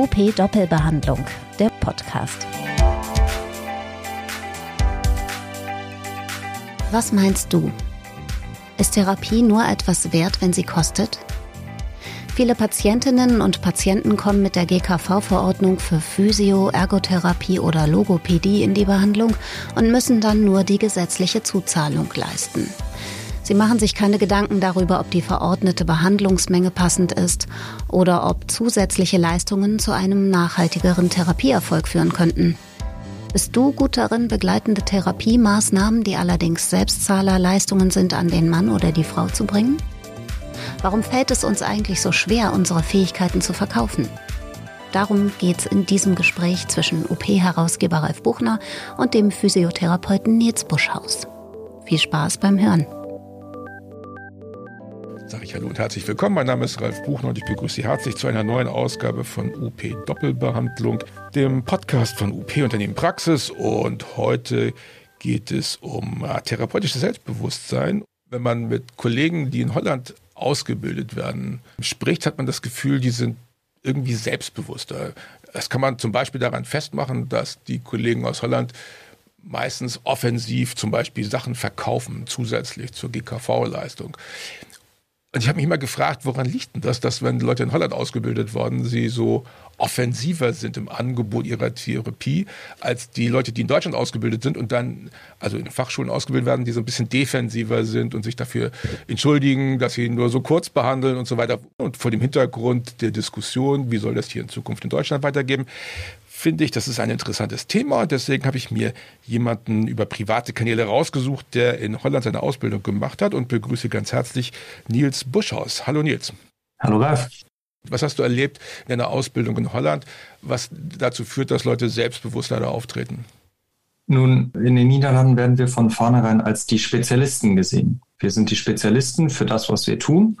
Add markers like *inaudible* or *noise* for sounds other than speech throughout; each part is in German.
UP Doppelbehandlung, der Podcast. Was meinst du? Ist Therapie nur etwas wert, wenn sie kostet? Viele Patientinnen und Patienten kommen mit der GKV-Verordnung für Physio, Ergotherapie oder Logopädie in die Behandlung und müssen dann nur die gesetzliche Zuzahlung leisten. Sie machen sich keine Gedanken darüber, ob die verordnete Behandlungsmenge passend ist oder ob zusätzliche Leistungen zu einem nachhaltigeren Therapieerfolg führen könnten. Bist du gut darin, begleitende Therapiemaßnahmen, die allerdings Selbstzahlerleistungen sind, an den Mann oder die Frau zu bringen? Warum fällt es uns eigentlich so schwer, unsere Fähigkeiten zu verkaufen? Darum geht es in diesem Gespräch zwischen OP-Herausgeber Ralf Buchner und dem Physiotherapeuten Nils Buschhaus. Viel Spaß beim Hören. Sage ich Hallo und herzlich willkommen. Mein Name ist Ralf Buchner und ich begrüße Sie herzlich zu einer neuen Ausgabe von UP Doppelbehandlung, dem Podcast von UP Unternehmen Praxis. Und heute geht es um äh, therapeutisches Selbstbewusstsein. Wenn man mit Kollegen, die in Holland ausgebildet werden, spricht, hat man das Gefühl, die sind irgendwie selbstbewusster. Das kann man zum Beispiel daran festmachen, dass die Kollegen aus Holland meistens offensiv zum Beispiel Sachen verkaufen, zusätzlich zur GKV-Leistung. Und ich habe mich immer gefragt, woran liegt denn das, dass wenn Leute in Holland ausgebildet worden, sie so offensiver sind im Angebot ihrer Therapie als die Leute, die in Deutschland ausgebildet sind und dann, also in Fachschulen ausgebildet werden, die so ein bisschen defensiver sind und sich dafür entschuldigen, dass sie nur so kurz behandeln und so weiter. Und vor dem Hintergrund der Diskussion, wie soll das hier in Zukunft in Deutschland weitergeben, finde ich, das ist ein interessantes Thema. Deswegen habe ich mir jemanden über private Kanäle rausgesucht, der in Holland seine Ausbildung gemacht hat und begrüße ganz herzlich Nils Buschhaus. Hallo Nils. Hallo Ralf. Was hast du erlebt in deiner Ausbildung in Holland, was dazu führt, dass Leute selbstbewusster da auftreten? Nun, in den Niederlanden werden wir von vornherein als die Spezialisten gesehen. Wir sind die Spezialisten für das, was wir tun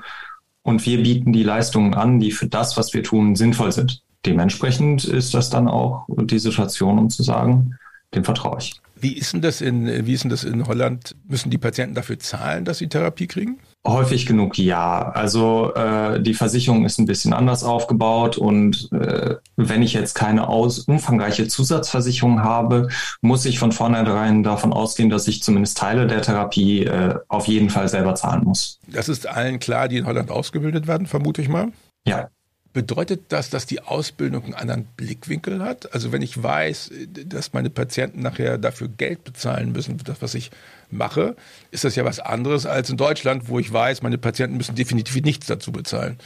und wir bieten die Leistungen an, die für das, was wir tun, sinnvoll sind dementsprechend ist das dann auch die Situation, um zu sagen, dem vertraue ich. Wie ist denn das in, wie ist denn das in Holland? Müssen die Patienten dafür zahlen, dass sie Therapie kriegen? Häufig genug ja. Also äh, die Versicherung ist ein bisschen anders aufgebaut und äh, wenn ich jetzt keine aus, umfangreiche Zusatzversicherung habe, muss ich von vornherein davon ausgehen, dass ich zumindest Teile der Therapie äh, auf jeden Fall selber zahlen muss. Das ist allen klar, die in Holland ausgebildet werden, vermute ich mal. Ja. Bedeutet das, dass die Ausbildung einen anderen Blickwinkel hat? Also wenn ich weiß, dass meine Patienten nachher dafür Geld bezahlen müssen, das, was ich mache, ist das ja was anderes als in Deutschland, wo ich weiß, meine Patienten müssen definitiv nichts dazu bezahlen.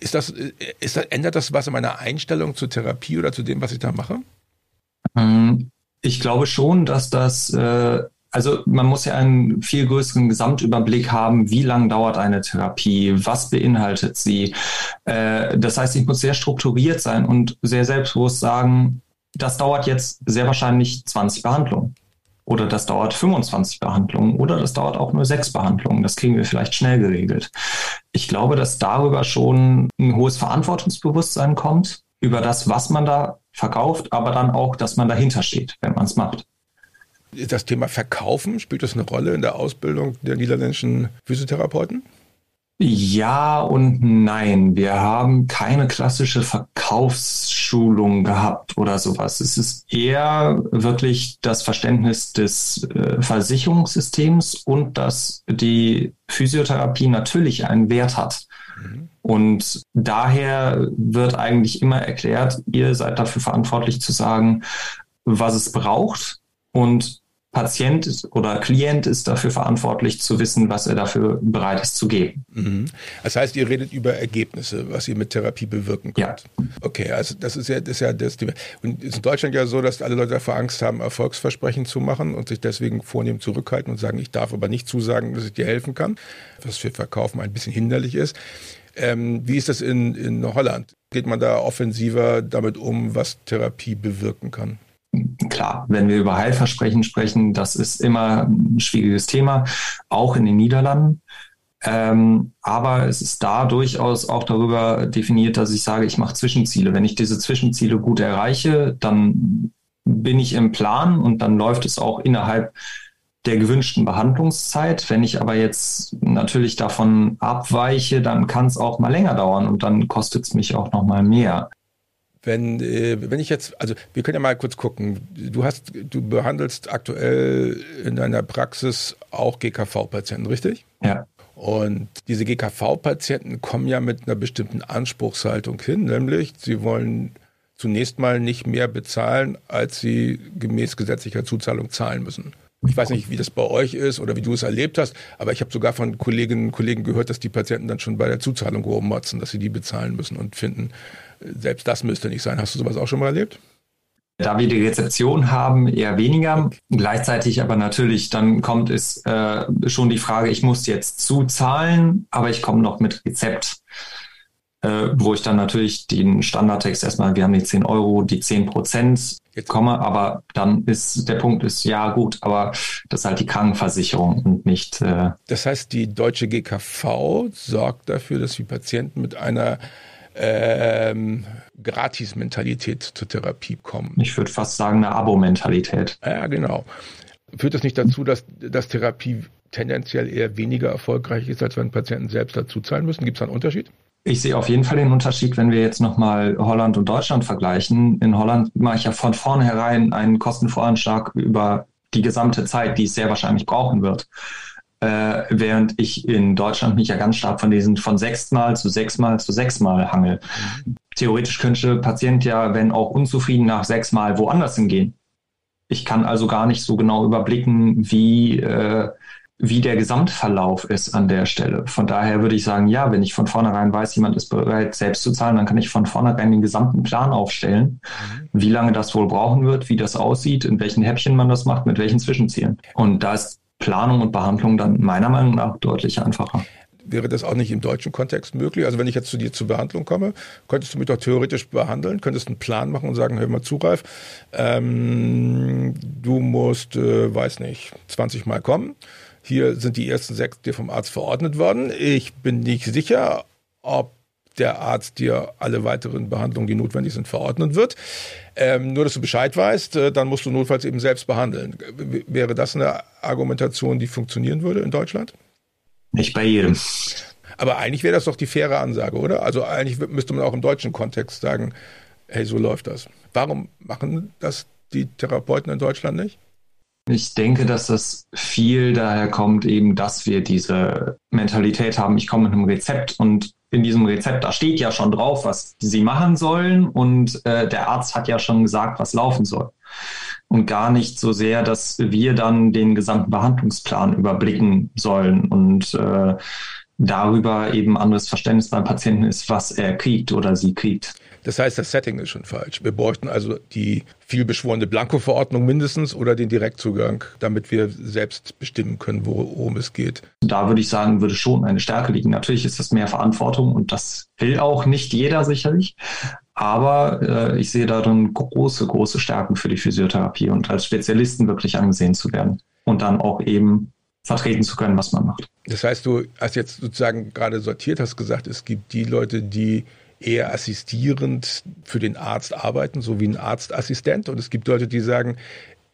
Ist das, ist das, ändert das was in meiner Einstellung zur Therapie oder zu dem, was ich da mache? Ähm, ich glaube schon, dass das äh, also man muss ja einen viel größeren Gesamtüberblick haben, wie lang dauert eine Therapie, was beinhaltet sie. Äh, das heißt, ich muss sehr strukturiert sein und sehr selbstbewusst sagen, das dauert jetzt sehr wahrscheinlich 20 Behandlungen. Oder das dauert 25 Behandlungen oder das dauert auch nur sechs Behandlungen. Das kriegen wir vielleicht schnell geregelt. Ich glaube, dass darüber schon ein hohes Verantwortungsbewusstsein kommt, über das, was man da verkauft, aber dann auch, dass man dahinter steht, wenn man es macht das Thema Verkaufen, spielt das eine Rolle in der Ausbildung der niederländischen Physiotherapeuten? Ja und nein. Wir haben keine klassische Verkaufsschulung gehabt oder sowas. Es ist eher wirklich das Verständnis des äh, Versicherungssystems und dass die Physiotherapie natürlich einen Wert hat. Mhm. Und daher wird eigentlich immer erklärt, ihr seid dafür verantwortlich zu sagen, was es braucht und Patient oder Klient ist dafür verantwortlich zu wissen, was er dafür bereit ist zu geben. Mhm. Das heißt, ihr redet über Ergebnisse, was ihr mit Therapie bewirken könnt. Ja. Okay, also das ist ja das, ist ja das Thema. Und ist in Deutschland ja so, dass alle Leute davor Angst haben, Erfolgsversprechen zu machen und sich deswegen vornehm zurückhalten und sagen, ich darf aber nicht zusagen, dass ich dir helfen kann, was für Verkaufen ein bisschen hinderlich ist. Ähm, wie ist das in, in Holland? Geht man da offensiver damit um, was Therapie bewirken kann? Klar, wenn wir über Heilversprechen sprechen, das ist immer ein schwieriges Thema, auch in den Niederlanden. Ähm, aber es ist da durchaus auch darüber definiert, dass ich sage, ich mache Zwischenziele. Wenn ich diese Zwischenziele gut erreiche, dann bin ich im Plan und dann läuft es auch innerhalb der gewünschten Behandlungszeit. Wenn ich aber jetzt natürlich davon abweiche, dann kann es auch mal länger dauern und dann kostet es mich auch noch mal mehr Wenn, äh, wenn ich jetzt, also wir können ja mal kurz gucken. Du hast, du behandelst aktuell in deiner Praxis auch GKV-Patienten, richtig? Ja. Und diese GKV-Patienten kommen ja mit einer bestimmten Anspruchshaltung hin, nämlich sie wollen zunächst mal nicht mehr bezahlen, als sie gemäß gesetzlicher Zuzahlung zahlen müssen. Ich weiß nicht, wie das bei euch ist oder wie du es erlebt hast, aber ich habe sogar von Kolleginnen und Kollegen gehört, dass die Patienten dann schon bei der Zuzahlung rummotzen, dass sie die bezahlen müssen und finden, selbst das müsste nicht sein. Hast du sowas auch schon mal erlebt? Da wir die Rezeption haben, eher weniger. Gleichzeitig aber natürlich, dann kommt es äh, schon die Frage, ich muss jetzt zuzahlen, aber ich komme noch mit Rezept äh, wo ich dann natürlich den Standardtext erstmal, wir haben die 10 Euro, die 10 Prozent komme, aber dann ist der Punkt ist, ja gut, aber das ist halt die Krankenversicherung und nicht. Äh das heißt, die deutsche GKV sorgt dafür, dass die Patienten mit einer ähm, Gratis-Mentalität zur Therapie kommen. Ich würde fast sagen, eine Abo-Mentalität. Ja, genau. Führt das nicht dazu, dass, dass Therapie tendenziell eher weniger erfolgreich ist, als wenn Patienten selbst dazu zahlen müssen? Gibt es da einen Unterschied? Ich sehe auf jeden Fall den Unterschied, wenn wir jetzt nochmal Holland und Deutschland vergleichen. In Holland mache ich ja von vornherein einen Kostenvoranschlag über die gesamte Zeit, die es sehr wahrscheinlich brauchen wird. Äh, während ich in Deutschland mich ja ganz stark von diesen von sechsmal zu sechsmal zu sechsmal hangel. Theoretisch könnte Patient ja, wenn auch unzufrieden, nach sechsmal woanders hingehen. Ich kann also gar nicht so genau überblicken, wie äh, wie der Gesamtverlauf ist an der Stelle. Von daher würde ich sagen, ja, wenn ich von vornherein weiß, jemand ist bereit, selbst zu zahlen, dann kann ich von vornherein den gesamten Plan aufstellen, wie lange das wohl brauchen wird, wie das aussieht, in welchen Häppchen man das macht, mit welchen Zwischenzielen. Und da ist Planung und Behandlung dann meiner Meinung nach deutlich einfacher. Wäre das auch nicht im deutschen Kontext möglich? Also wenn ich jetzt zu dir zur Behandlung komme, könntest du mich doch theoretisch behandeln, könntest einen Plan machen und sagen, hör mal zu, Ralf, ähm, du musst, äh, weiß nicht, 20 Mal kommen hier sind die ersten sechs dir vom Arzt verordnet worden. Ich bin nicht sicher, ob der Arzt dir alle weiteren Behandlungen, die notwendig sind, verordnen wird. Ähm, nur, dass du Bescheid weißt, äh, dann musst du notfalls eben selbst behandeln. W wäre das eine Argumentation, die funktionieren würde in Deutschland? Nicht bei jedem. Aber eigentlich wäre das doch die faire Ansage, oder? Also eigentlich müsste man auch im deutschen Kontext sagen, hey, so läuft das. Warum machen das die Therapeuten in Deutschland nicht? Ich denke, dass das viel daher kommt, eben, dass wir diese Mentalität haben, ich komme mit einem Rezept und in diesem Rezept, da steht ja schon drauf, was sie machen sollen und äh, der Arzt hat ja schon gesagt, was laufen soll. Und gar nicht so sehr, dass wir dann den gesamten Behandlungsplan überblicken sollen und äh, darüber eben anderes Verständnis beim Patienten ist, was er kriegt oder sie kriegt. Das heißt, das Setting ist schon falsch. Wir bräuchten also die vielbeschworene Blanko-Verordnung mindestens oder den Direktzugang, damit wir selbst bestimmen können, worum es geht. Da würde ich sagen, würde schon eine Stärke liegen. Natürlich ist das mehr Verantwortung und das will auch nicht jeder sicherlich. Aber äh, ich sehe darin große, große Stärken für die Physiotherapie und als Spezialisten wirklich angesehen zu werden und dann auch eben vertreten zu können, was man macht. Das heißt, du hast jetzt sozusagen gerade sortiert, hast gesagt, es gibt die Leute, die eher assistierend für den Arzt arbeiten, so wie ein Arztassistent. Und es gibt Leute, die sagen,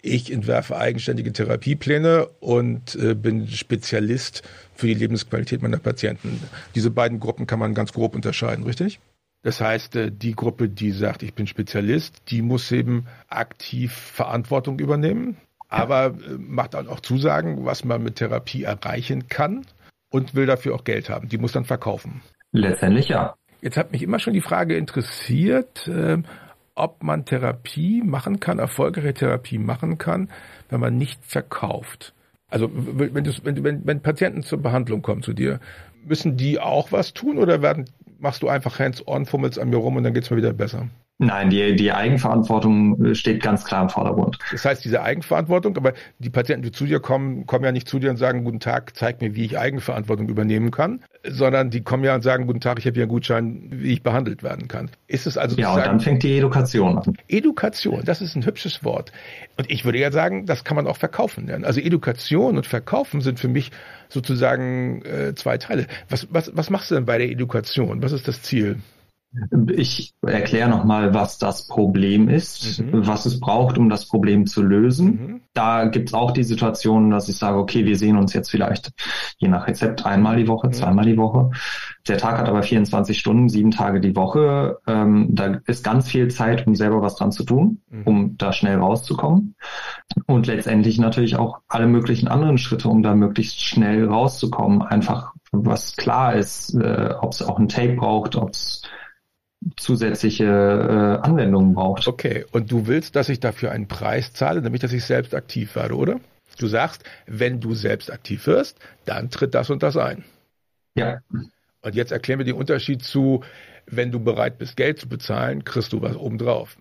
ich entwerfe eigenständige Therapiepläne und äh, bin Spezialist für die Lebensqualität meiner Patienten. Diese beiden Gruppen kann man ganz grob unterscheiden, richtig? Das heißt, äh, die Gruppe, die sagt, ich bin Spezialist, die muss eben aktiv Verantwortung übernehmen, aber äh, macht dann auch Zusagen, was man mit Therapie erreichen kann und will dafür auch Geld haben. Die muss dann verkaufen. Letztendlich ja. Jetzt hat mich immer schon die Frage interessiert, äh, ob man Therapie machen kann, erfolgreiche Therapie machen kann, wenn man nicht verkauft. Also wenn, wenn, wenn, wenn Patienten zur Behandlung kommen zu dir, müssen die auch was tun oder werden, machst du einfach hands-on, fummelst an mir rum und dann geht's mir wieder besser? Nein, die, die Eigenverantwortung äh, steht ganz klar im Vordergrund. Das heißt, diese Eigenverantwortung, aber die Patienten, die zu dir kommen, kommen ja nicht zu dir und sagen, guten Tag, zeig mir, wie ich Eigenverantwortung übernehmen kann, sondern die kommen ja und sagen, guten Tag, ich habe hier einen Gutschein, wie ich behandelt werden kann. Ist es also Ja, und dann fängt die Education an. Education, das ist ein hübsches Wort. Und ich würde ja sagen, das kann man auch verkaufen lernen. Also Education und Verkaufen sind für mich sozusagen äh, zwei Teile. Was, was, was machst du denn bei der Education? Was ist das Ziel? Ich erkläre nochmal, was das Problem ist, mhm. was es braucht, um das Problem zu lösen. Mhm. Da gibt es auch die Situation, dass ich sage, okay, wir sehen uns jetzt vielleicht je nach Rezept einmal die Woche, mhm. zweimal die Woche. Der Tag hat aber 24 Stunden, sieben Tage die Woche. Ähm, da ist ganz viel Zeit, um selber was dran zu tun, mhm. um da schnell rauszukommen. Und letztendlich natürlich auch alle möglichen anderen Schritte, um da möglichst schnell rauszukommen. Einfach was klar ist, äh, ob es auch ein Tape braucht, ob es zusätzliche äh, Anwendungen braucht. Okay, und du willst, dass ich dafür einen Preis zahle, nämlich dass ich selbst aktiv werde, oder? Du sagst, wenn du selbst aktiv wirst, dann tritt das und das ein. Ja. Und jetzt erklär mir den Unterschied zu, wenn du bereit bist, Geld zu bezahlen, kriegst du was obendrauf.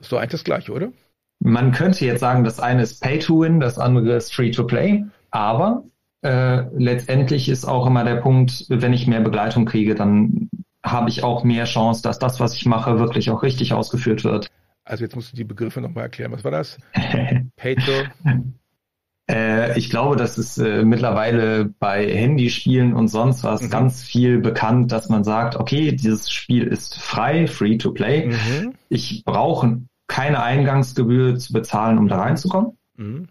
Ist so eigentlich das Gleiche, oder? Man könnte jetzt sagen, das eine ist Pay to Win, das andere ist Free to Play, aber äh, letztendlich ist auch immer der Punkt, wenn ich mehr Begleitung kriege, dann habe ich auch mehr Chance, dass das, was ich mache, wirklich auch richtig ausgeführt wird. Also jetzt musst du die Begriffe nochmal erklären. Was war das? *laughs* Pato? Äh, ich glaube, das ist äh, mittlerweile bei Handyspielen und sonst was mhm. ganz viel bekannt, dass man sagt, okay, dieses Spiel ist frei, free to play. Mhm. Ich brauche keine Eingangsgebühr zu bezahlen, um da reinzukommen. Mhm.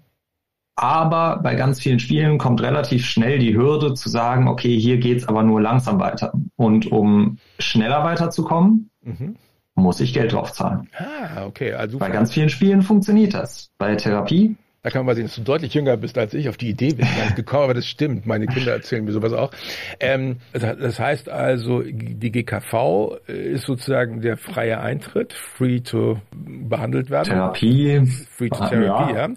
Aber bei ganz vielen Spielen kommt relativ schnell die Hürde zu sagen, okay, hier geht's aber nur langsam weiter. Und um schneller weiterzukommen, mhm. muss ich Geld draufzahlen. Ah, okay. Also bei ganz vielen Spielen funktioniert das. Bei Therapie da kann man mal sehen, dass du deutlich jünger bist als ich. Auf die Idee bin *laughs* ich gar nicht gekommen, aber das stimmt. Meine Kinder erzählen mir sowas auch. Ähm, das heißt also, die GKV ist sozusagen der freie Eintritt, free to behandelt werden. Therapie. Free to Therapy, ja. ja.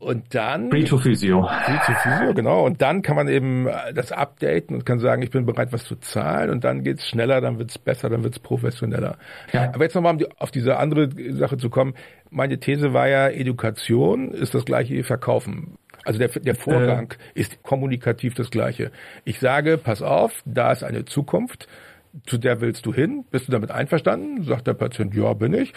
Und dann. Free to Physio. Free to Physio, genau. Und dann kann man eben das updaten und kann sagen, ich bin bereit, was zu zahlen. Und dann geht's schneller, dann wird's besser, dann wird's professioneller. Ja. Aber jetzt nochmal, um die, auf diese andere Sache zu kommen. Meine These war ja, Education ist das gleiche wie Verkaufen. Also der, der Vorgang äh. ist kommunikativ das gleiche. Ich sage, pass auf, da ist eine Zukunft zu der willst du hin, bist du damit einverstanden? Sagt der Patient, ja, bin ich.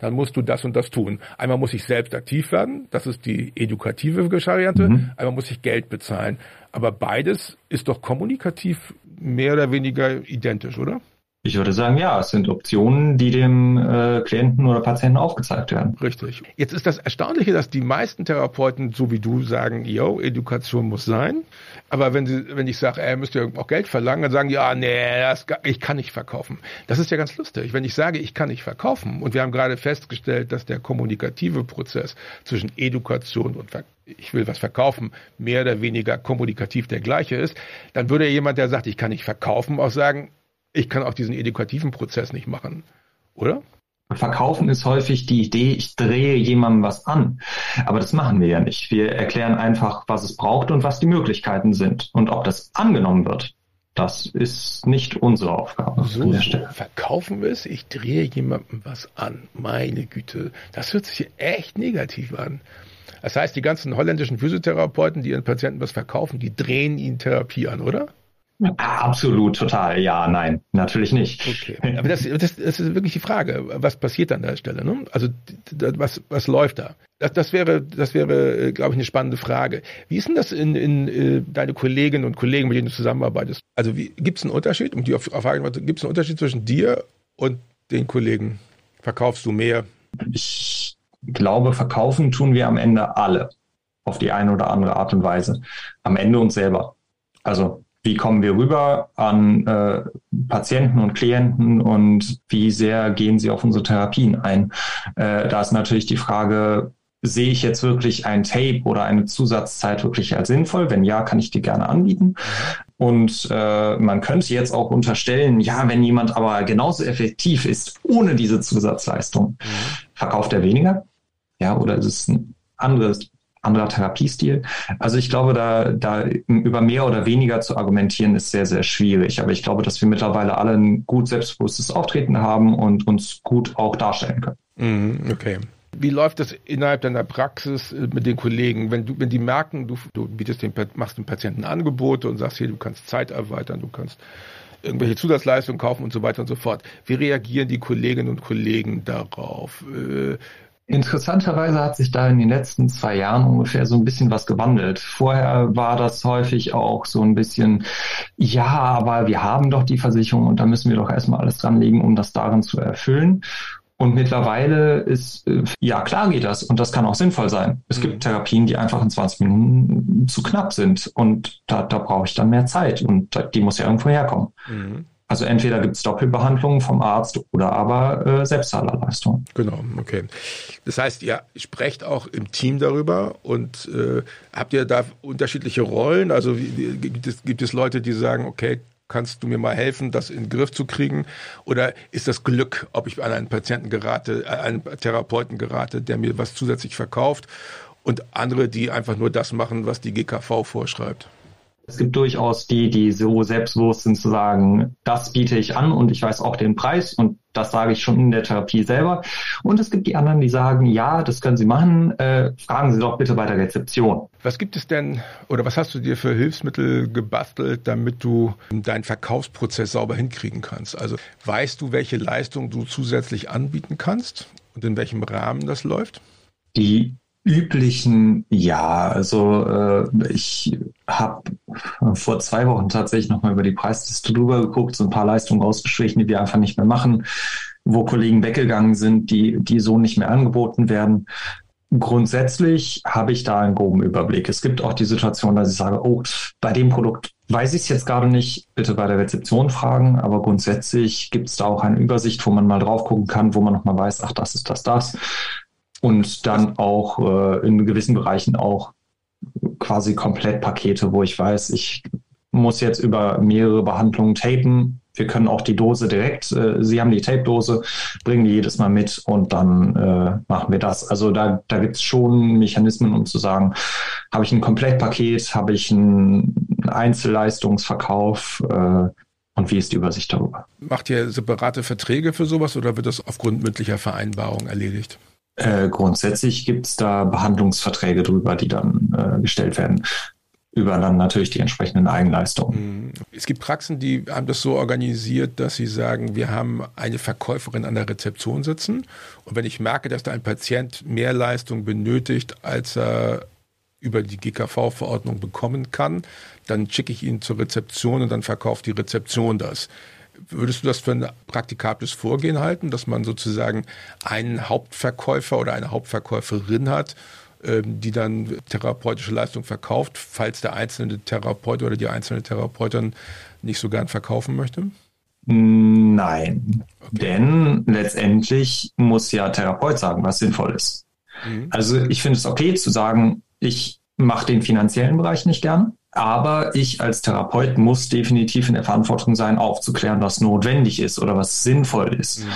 Dann musst du das und das tun. Einmal muss ich selbst aktiv werden, das ist die edukative Variante. Mhm. Einmal muss ich Geld bezahlen. Aber beides ist doch kommunikativ mehr oder weniger identisch, oder? Ich würde sagen, ja, es sind Optionen, die dem äh, Klienten oder Patienten aufgezeigt werden. Richtig. Jetzt ist das Erstaunliche, dass die meisten Therapeuten, so wie du, sagen, yo, Education muss sein. Aber wenn sie, wenn ich sage, er müsste ja auch Geld verlangen, dann sagen ja, nee, das, ich kann nicht verkaufen. Das ist ja ganz lustig. Wenn ich sage, ich kann nicht verkaufen, und wir haben gerade festgestellt, dass der kommunikative Prozess zwischen Education und Ver ich will was verkaufen, mehr oder weniger kommunikativ der gleiche ist, dann würde jemand, der sagt, ich kann nicht verkaufen, auch sagen, ich kann auch diesen edukativen Prozess nicht machen, oder? Verkaufen ist häufig die Idee, ich drehe jemandem was an. Aber das machen wir ja nicht. Wir erklären einfach, was es braucht und was die Möglichkeiten sind. Und ob das angenommen wird, das ist nicht unsere Aufgabe. So, an der Stelle. verkaufen wir es, ich drehe jemandem was an. Meine Güte, das hört sich echt negativ an. Das heißt, die ganzen holländischen Physiotherapeuten, die ihren Patienten was verkaufen, die drehen ihnen Therapie an, oder? Absolut, total. Ja, nein, natürlich nicht. Okay. Aber das, das, das ist wirklich die Frage. Was passiert an der Stelle? Ne? Also was, was läuft da? Das, das wäre, das wäre, äh, glaube ich, eine spannende Frage. Wie ist denn das in, in äh, deine Kolleginnen und Kollegen, mit denen du zusammenarbeitest? Also gibt es einen Unterschied? Um die Frage gibt es einen Unterschied zwischen dir und den Kollegen? Verkaufst du mehr? Ich glaube, verkaufen tun wir am Ende alle auf die eine oder andere Art und Weise. Am Ende uns selber. Also wie kommen wir rüber an äh, Patienten und Klienten und wie sehr gehen sie auf unsere Therapien ein. Äh, da ist natürlich die Frage, sehe ich jetzt wirklich ein Tape oder eine Zusatzzeit wirklich als sinnvoll? Wenn ja, kann ich die gerne anbieten. Und äh, man könnte jetzt auch unterstellen, ja, wenn jemand aber genauso effektiv ist ohne diese Zusatzleistung, mhm. verkauft er weniger? Ja, oder ist es ein anderes anderer Therapiestil. Also ich glaube, da, da über mehr oder weniger zu argumentieren, ist sehr, sehr schwierig. Aber ich glaube, dass wir mittlerweile alle ein gut selbstbewusstes Auftreten haben und uns gut auch darstellen können. Mhm, okay. Wie läuft das innerhalb deiner Praxis äh, mit den Kollegen, wenn du, wenn die merken, du, du bietest dem, machst dem Patienten Angebote und sagst hier, du kannst Zeit erweitern, du kannst irgendwelche Zusatzleistungen kaufen und so weiter und so fort. Wie reagieren die Kolleginnen und Kollegen darauf? Interessanterweise hat sich da in den letzten zwei Jahren ungefähr so ein bisschen was gewandelt. Vorher war das häufig auch so ein bisschen, ja, aber wir haben doch die Versicherung und da müssen wir doch erstmal alles dranlegen, um das darin zu erfüllen. Und mittlerweile ist, äh, ja klar geht das und das kann auch sinnvoll sein. Es mhm. gibt Therapien, die einfach in 20 Minuten zu knapp sind und da, da brauche ich dann mehr Zeit und die muss ja irgendwo herkommen. Mhm. Also entweder gibt es Doppelbehandlungen vom Arzt oder aber äh, Selbstzahlerleistung. Genau, okay. Das heißt, ihr sprecht auch im Team darüber und äh, habt ihr da unterschiedliche Rollen? Also wie, gibt, es, gibt es Leute, die sagen, okay, kannst du mir mal helfen, das in den Griff zu kriegen? Oder ist das Glück, ob ich an einen Patienten gerate, äh, einen Therapeuten gerate, der mir was zusätzlich verkauft und andere, die einfach nur das machen, was die GKV vorschreibt? Es gibt durchaus die, die so selbstbewusst sind zu sagen, das biete ich an und ich weiß auch den Preis und das sage ich schon in der Therapie selber. Und es gibt die anderen, die sagen, ja, das können Sie machen, äh, fragen Sie doch bitte bei der Rezeption. Was gibt es denn oder was hast du dir für Hilfsmittel gebastelt, damit du deinen Verkaufsprozess sauber hinkriegen kannst? Also weißt du, welche Leistung du zusätzlich anbieten kannst und in welchem Rahmen das läuft? Die üblichen, ja, also äh, ich habe vor zwei Wochen tatsächlich nochmal über die Preisliste drüber geguckt, so ein paar Leistungen ausgestrichen, die wir einfach nicht mehr machen, wo Kollegen weggegangen sind, die, die so nicht mehr angeboten werden. Grundsätzlich habe ich da einen groben Überblick. Es gibt auch die Situation, dass ich sage, oh, bei dem Produkt weiß ich es jetzt gerade nicht, bitte bei der Rezeption fragen, aber grundsätzlich gibt es da auch eine Übersicht, wo man mal drauf gucken kann, wo man nochmal weiß, ach, das ist das, das und dann auch äh, in gewissen Bereichen auch quasi Komplettpakete, wo ich weiß, ich muss jetzt über mehrere Behandlungen tapen. Wir können auch die Dose direkt, äh, Sie haben die Tape-Dose, bringen die jedes Mal mit und dann äh, machen wir das. Also da, da gibt es schon Mechanismen, um zu sagen, habe ich ein Komplettpaket, habe ich einen Einzelleistungsverkauf äh, und wie ist die Übersicht darüber? Macht ihr separate Verträge für sowas oder wird das aufgrund mündlicher Vereinbarung erledigt? Äh, grundsätzlich gibt es da Behandlungsverträge drüber, die dann äh, gestellt werden über dann natürlich die entsprechenden Eigenleistungen. Mhm. Es gibt Praxen, die haben das so organisiert, dass sie sagen, wir haben eine Verkäuferin an der Rezeption sitzen und wenn ich merke, dass da ein Patient mehr Leistung benötigt, als er über die GKV-Verordnung bekommen kann, dann schicke ich ihn zur Rezeption und dann verkauft die Rezeption das. Würdest du das für ein praktikables Vorgehen halten, dass man sozusagen einen Hauptverkäufer oder eine Hauptverkäuferin hat, ähm, die dann therapeutische Leistung verkauft, falls der einzelne Therapeut oder die einzelne Therapeutin nicht so gern verkaufen möchte? Nein, okay. denn letztendlich muss ja Therapeut sagen, was sinnvoll ist. Mhm. Also ich finde es okay zu sagen, ich mache den finanziellen Bereich nicht gern. Aber ich als Therapeut muss definitiv in der Verantwortung sein, aufzuklären, was notwendig ist oder was sinnvoll ist. Mhm.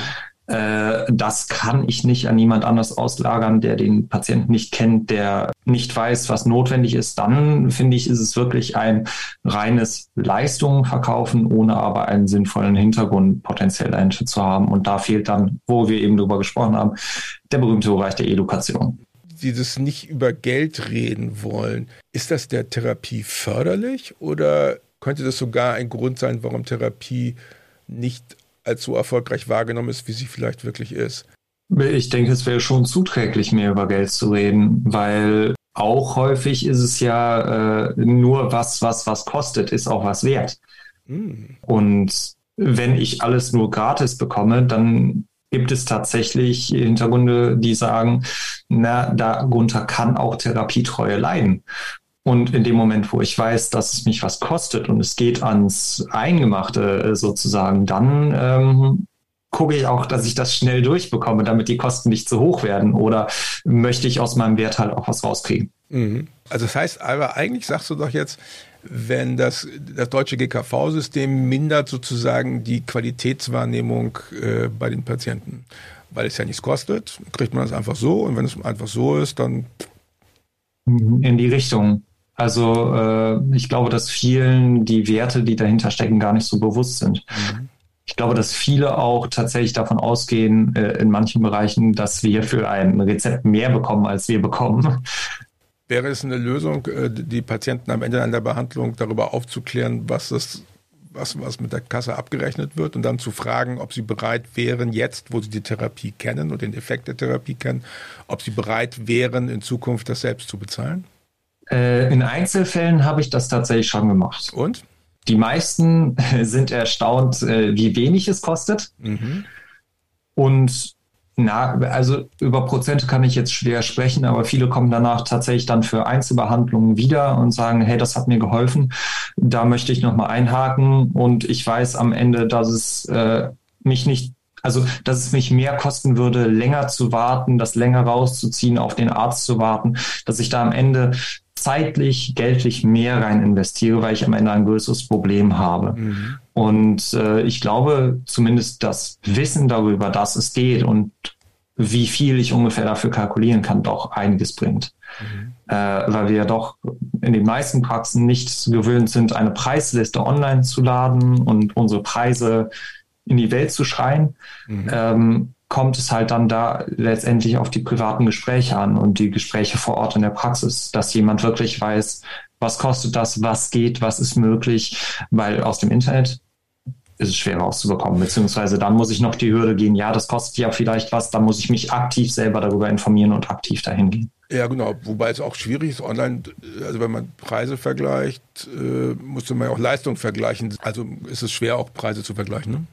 Äh, das kann ich nicht an niemand anders auslagern, der den Patienten nicht kennt, der nicht weiß, was notwendig ist. Dann finde ich, ist es wirklich ein reines Leistungen verkaufen, ohne aber einen sinnvollen Hintergrund potenziell dahinter zu haben. Und da fehlt dann, wo wir eben drüber gesprochen haben, der berühmte Bereich der Education dieses nicht über Geld reden wollen, ist das der Therapie förderlich oder könnte das sogar ein Grund sein, warum Therapie nicht als so erfolgreich wahrgenommen ist, wie sie vielleicht wirklich ist? Ich denke, es wäre schon zuträglich, mehr über Geld zu reden, weil auch häufig ist es ja äh, nur was, was, was kostet, ist auch was wert. Mm. Und wenn ich alles nur gratis bekomme, dann gibt es tatsächlich Hintergründe, die sagen, na, darunter kann auch Therapietreue leiden. Und in dem Moment, wo ich weiß, dass es mich was kostet und es geht ans Eingemachte äh, sozusagen, dann ähm, gucke ich auch, dass ich das schnell durchbekomme, damit die Kosten nicht zu hoch werden. Oder möchte ich aus meinem Wert halt auch was rauskriegen? Mhm. Also das heißt, aber eigentlich sagst du doch jetzt, wenn das, das deutsche GKV-System mindert sozusagen die Qualitätswahrnehmung äh, bei den Patienten. Weil es ja nichts kostet, kriegt man das einfach so und wenn es einfach so ist, dann. In die Richtung. Also äh, ich glaube, dass vielen die Werte, die dahinter stecken, gar nicht so bewusst sind. Mhm. Ich glaube, dass viele auch tatsächlich davon ausgehen, äh, in manchen Bereichen, dass wir für ein Rezept mehr bekommen, als wir bekommen. Wäre es eine Lösung, äh, die Patienten am Ende einer Behandlung darüber aufzuklären, was das was, was mit der Kasse abgerechnet wird und dann zu fragen, ob sie bereit wären, jetzt, wo sie die Therapie kennen und den Effekt der Therapie kennen, ob sie bereit wären, in Zukunft das selbst zu bezahlen? Äh, in Einzelfällen habe ich das tatsächlich schon gemacht. Und? Die meisten *laughs* sind erstaunt, äh, wie wenig es kostet. Mhm. Und na, also über Prozente kann ich jetzt schwer sprechen, aber viele kommen danach tatsächlich dann für Einzelbehandlungen wieder und sagen, hey, das hat mir geholfen. Da möchte ich nochmal einhaken und ich weiß am Ende, dass es äh, mich nicht, also dass es mich mehr kosten würde, länger zu warten, das länger rauszuziehen, auf den Arzt zu warten, dass ich da am Ende zeitlich, geldlich mehr rein investiere, weil ich am Ende ein größeres Problem habe. Mhm. Und äh, ich glaube, zumindest das Wissen darüber, dass es geht und wie viel ich ungefähr dafür kalkulieren kann, doch einiges bringt. Mhm. Äh, weil wir ja doch in den meisten Praxen nicht gewöhnt sind, eine Preisliste online zu laden und unsere Preise in die Welt zu schreien. Mhm. Ähm, kommt es halt dann da letztendlich auf die privaten Gespräche an und die Gespräche vor Ort in der Praxis, dass jemand wirklich weiß, was kostet das, was geht, was ist möglich, weil aus dem Internet ist es schwer rauszubekommen, beziehungsweise dann muss ich noch die Hürde gehen, ja, das kostet ja vielleicht was, dann muss ich mich aktiv selber darüber informieren und aktiv dahin gehen. Ja, genau, wobei es auch schwierig ist, online, also wenn man Preise vergleicht, äh, musste man ja auch Leistung vergleichen. Also ist es schwer, auch Preise zu vergleichen, ne?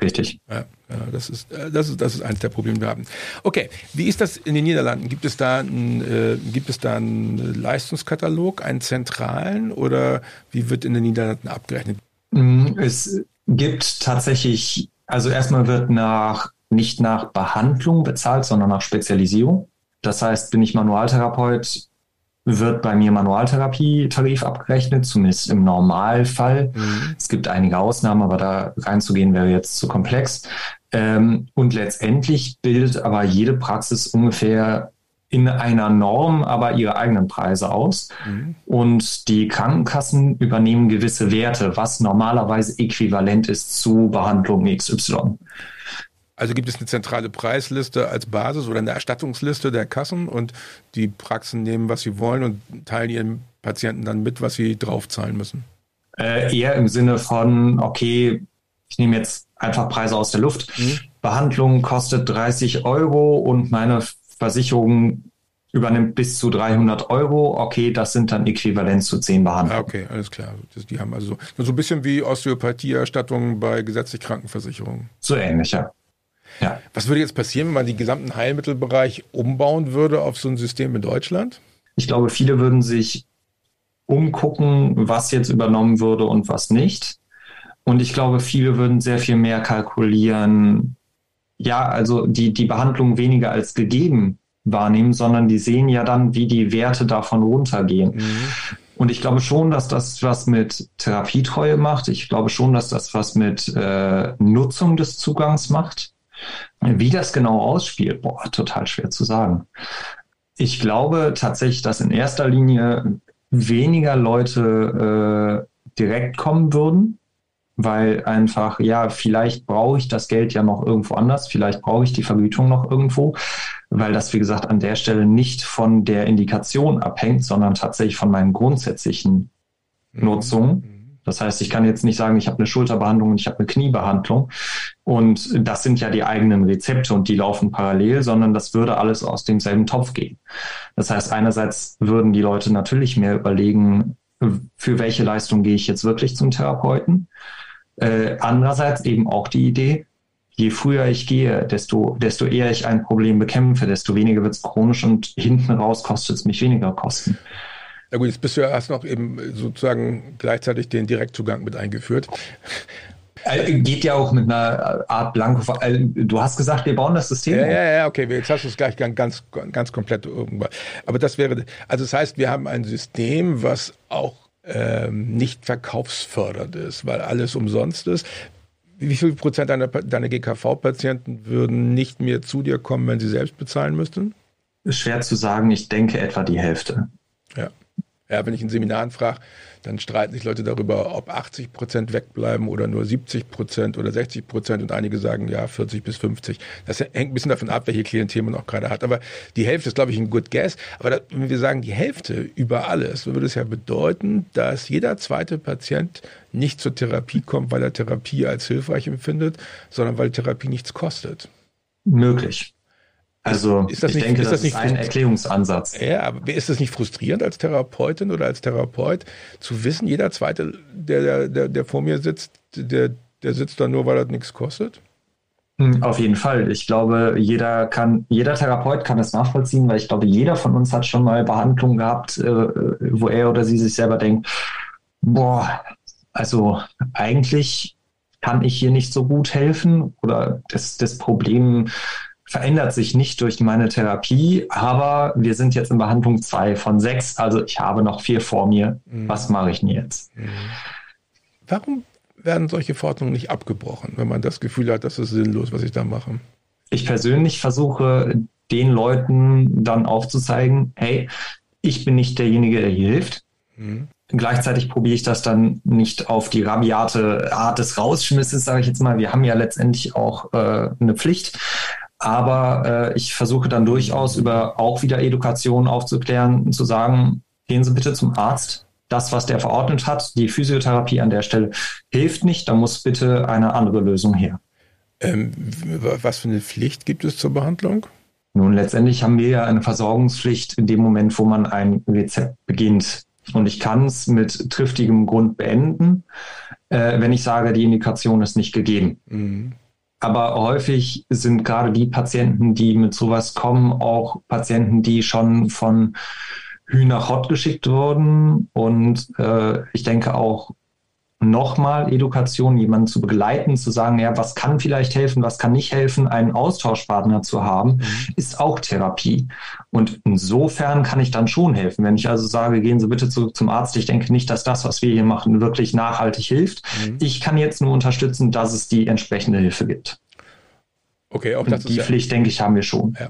Richtig. Ja, das ist, äh, das ist, das ist eines der Probleme, die wir haben. Okay, wie ist das in den Niederlanden? Gibt es da einen, äh, gibt es da einen Leistungskatalog, einen zentralen oder wie wird in den Niederlanden abgerechnet? Mm, es gibt tatsächlich, also erstmal wird nach, nicht nach Behandlung bezahlt, sondern nach Spezialisierung. Das heißt, bin ich Manualtherapeut, wird bei mir Manualtherapie-Tarif abgerechnet, zumindest im Normalfall. Mhm. Es gibt einige Ausnahmen, aber da reinzugehen wäre jetzt zu komplex. Ähm, und letztendlich bildet aber jede Praxis ungefähr in einer Norm aber ihre eigenen Preise aus. Mhm. Und die Krankenkassen übernehmen gewisse Werte, was normalerweise äquivalent ist zu Behandlung XY. Also gibt es eine zentrale Preisliste als Basis oder eine Erstattungsliste der Kassen und die Praxen nehmen, was sie wollen und teilen ihren Patienten dann mit, was sie draufzahlen müssen? Äh, eher im Sinne von, okay, ich nehme jetzt einfach Preise aus der Luft. Mhm. Behandlung kostet 30 Euro und meine Versicherung übernimmt bis zu 300 Euro. Okay, das sind dann äquivalent zu 10 Behandlungen. Ah, okay, alles klar. Das, die haben also so ein bisschen wie Osteopathieerstattungen bei gesetzlich Krankenversicherungen. So ähnlich, ja. Ja. Was würde jetzt passieren, wenn man den gesamten Heilmittelbereich umbauen würde auf so ein System in Deutschland? Ich glaube, viele würden sich umgucken, was jetzt übernommen würde und was nicht. Und ich glaube, viele würden sehr viel mehr kalkulieren, ja, also die, die Behandlung weniger als gegeben wahrnehmen, sondern die sehen ja dann, wie die Werte davon runtergehen. Mhm. Und ich glaube schon, dass das was mit Therapietreue macht. Ich glaube schon, dass das was mit äh, Nutzung des Zugangs macht. Wie das genau ausspielt, boah, total schwer zu sagen. Ich glaube tatsächlich, dass in erster Linie weniger Leute äh, direkt kommen würden, weil einfach, ja, vielleicht brauche ich das Geld ja noch irgendwo anders, vielleicht brauche ich die Vergütung noch irgendwo, weil das, wie gesagt, an der Stelle nicht von der Indikation abhängt, sondern tatsächlich von meinen grundsätzlichen mhm. Nutzungen. Mhm. Das heißt, ich kann jetzt nicht sagen, ich habe eine Schulterbehandlung und ich habe eine Kniebehandlung. Und das sind ja die eigenen Rezepte und die laufen parallel, sondern das würde alles aus demselben Topf gehen. Das heißt, einerseits würden die Leute natürlich mehr überlegen, für welche Leistung gehe ich jetzt wirklich zum Therapeuten. Äh, andererseits eben auch die Idee, je früher ich gehe, desto, desto eher ich ein Problem bekämpfe, desto weniger wird es chronisch und hinten raus kostet es mich weniger Kosten. Na gut, jetzt bist du ja erst noch eben sozusagen gleichzeitig den Direktzugang mit eingeführt. Äh, geht ja auch mit einer Art Blanko. Äh, du hast gesagt, wir bauen das System. Ja, ja, ja, okay. Jetzt hast du es gleich ganz, ganz komplett irgendwann. Aber das wäre, also das heißt, wir haben ein System, was auch ähm, nicht verkaufsfördernd ist, weil alles umsonst ist. Wie viel Prozent deiner, deiner GKV-Patienten würden nicht mehr zu dir kommen, wenn sie selbst bezahlen müssten? Schwer zu sagen. Ich denke etwa die Hälfte. Ja. Ja, wenn ich in Seminaren frage, dann streiten sich Leute darüber, ob 80 Prozent wegbleiben oder nur 70 Prozent oder 60 Prozent und einige sagen ja 40 bis 50. Das hängt ein bisschen davon ab, welche Klientel man auch gerade hat. Aber die Hälfte ist, glaube ich, ein good guess. Aber da, wenn wir sagen die Hälfte über alles, würde es ja bedeuten, dass jeder zweite Patient nicht zur Therapie kommt, weil er Therapie als hilfreich empfindet, sondern weil Therapie nichts kostet. Möglich. Also ist das ich nicht, denke, ist das, das nicht ist ein Erklärungsansatz. Ja, aber ist das nicht frustrierend als Therapeutin oder als Therapeut zu wissen, jeder zweite, der, der, der vor mir sitzt, der, der sitzt da nur, weil das nichts kostet? Hm, Auf jeden Fall. Ich glaube, jeder kann, jeder Therapeut kann das nachvollziehen, weil ich glaube, jeder von uns hat schon mal Behandlungen gehabt, äh, wo er oder sie sich selber denkt, boah, also eigentlich kann ich hier nicht so gut helfen oder das, das Problem verändert sich nicht durch meine Therapie, aber wir sind jetzt in Behandlung zwei von sechs, also ich habe noch vier vor mir. Mhm. Was mache ich denn jetzt? Warum werden solche Forderungen nicht abgebrochen, wenn man das Gefühl hat, das ist sinnlos, was ich da mache? Ich persönlich versuche den Leuten dann aufzuzeigen, hey, ich bin nicht derjenige, der hier hilft. Mhm. Gleichzeitig probiere ich das dann nicht auf die rabiate Art des Rausschmisses, sage ich jetzt mal. Wir haben ja letztendlich auch äh, eine Pflicht. Aber äh, ich versuche dann durchaus über auch wieder Education aufzuklären, zu sagen, gehen Sie bitte zum Arzt. Das, was der verordnet hat, die Physiotherapie an der Stelle hilft nicht. Da muss bitte eine andere Lösung her. Ähm, was für eine Pflicht gibt es zur Behandlung? Nun, letztendlich haben wir ja eine Versorgungspflicht in dem Moment, wo man ein Rezept beginnt. Und ich kann es mit triftigem Grund beenden, äh, wenn ich sage, die Indikation ist nicht gegeben. Mhm. Aber häufig sind gerade die Patienten, die mit sowas kommen, auch Patienten, die schon von Hü nach Hott geschickt wurden. Und äh, ich denke auch nochmal Education, jemanden zu begleiten, zu sagen, ja, was kann vielleicht helfen, was kann nicht helfen, einen Austauschpartner zu haben, ist auch Therapie. Und insofern kann ich dann schon helfen. Wenn ich also sage, gehen Sie bitte zurück zum Arzt, ich denke nicht, dass das, was wir hier machen, wirklich nachhaltig hilft. Mhm. Ich kann jetzt nur unterstützen, dass es die entsprechende Hilfe gibt. Okay, auch das die ist ja, Pflicht, denke ich, haben wir schon. Ja.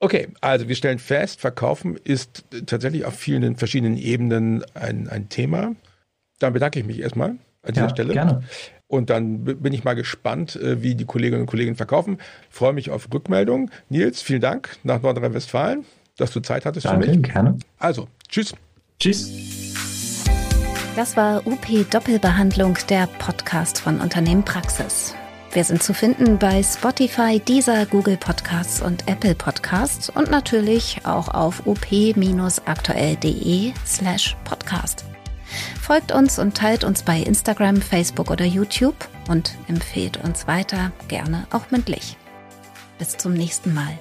Okay, also wir stellen fest, Verkaufen ist tatsächlich auf vielen verschiedenen Ebenen ein, ein Thema. Dann bedanke ich mich erstmal an dieser Ja, Stelle. gerne. Und dann bin ich mal gespannt, äh, wie die Kolleginnen und Kollegen verkaufen. Freue mich auf Rückmeldungen. Nils, vielen Dank nach Nordrhein-Westfalen, dass du Zeit hattest Danke, für mich. gerne. Also, tschüss. Tschüss. Das war UP Doppelbehandlung, der Podcast von Unternehmen Praxis. Wir sind zu finden bei Spotify, Deezer, Google Podcasts und Apple Podcasts und natürlich auch auf up-aktuell.de slash podcast. Folgt uns und teilt uns bei Instagram, Facebook oder YouTube und empfehlt uns weiter, gerne auch mündlich. Bis zum nächsten Mal.